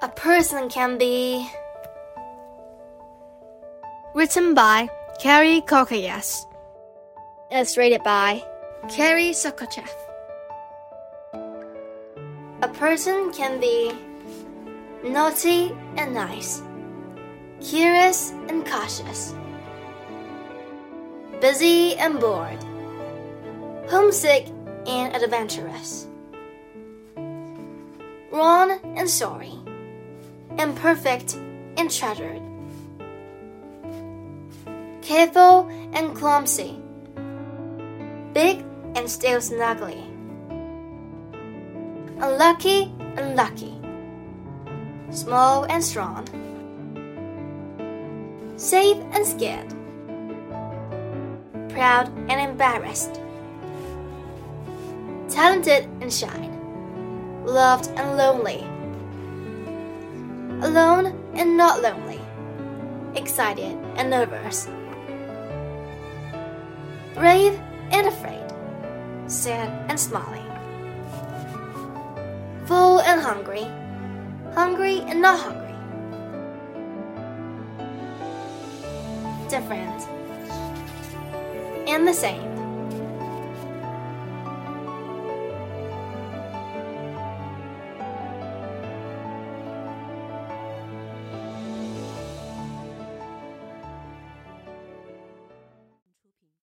A person can be. Written by Kerri Kokias. Illustrated by Carey Sookocheff. A person can be naughty and nice, curious and cautious, busy and bored, homesick and adventurous, wrong and sorry, imperfect and treasured, careful and clumsy, big and still snuggly. unlucky and lucky, small and strong, safe and scared, proud and embarrassed, talented and shy, loved and lonely, alone and not lonely, excited and nervous, brave and afraid, sad and smiling, full and hungry, hungry and not hungry. Different and the same.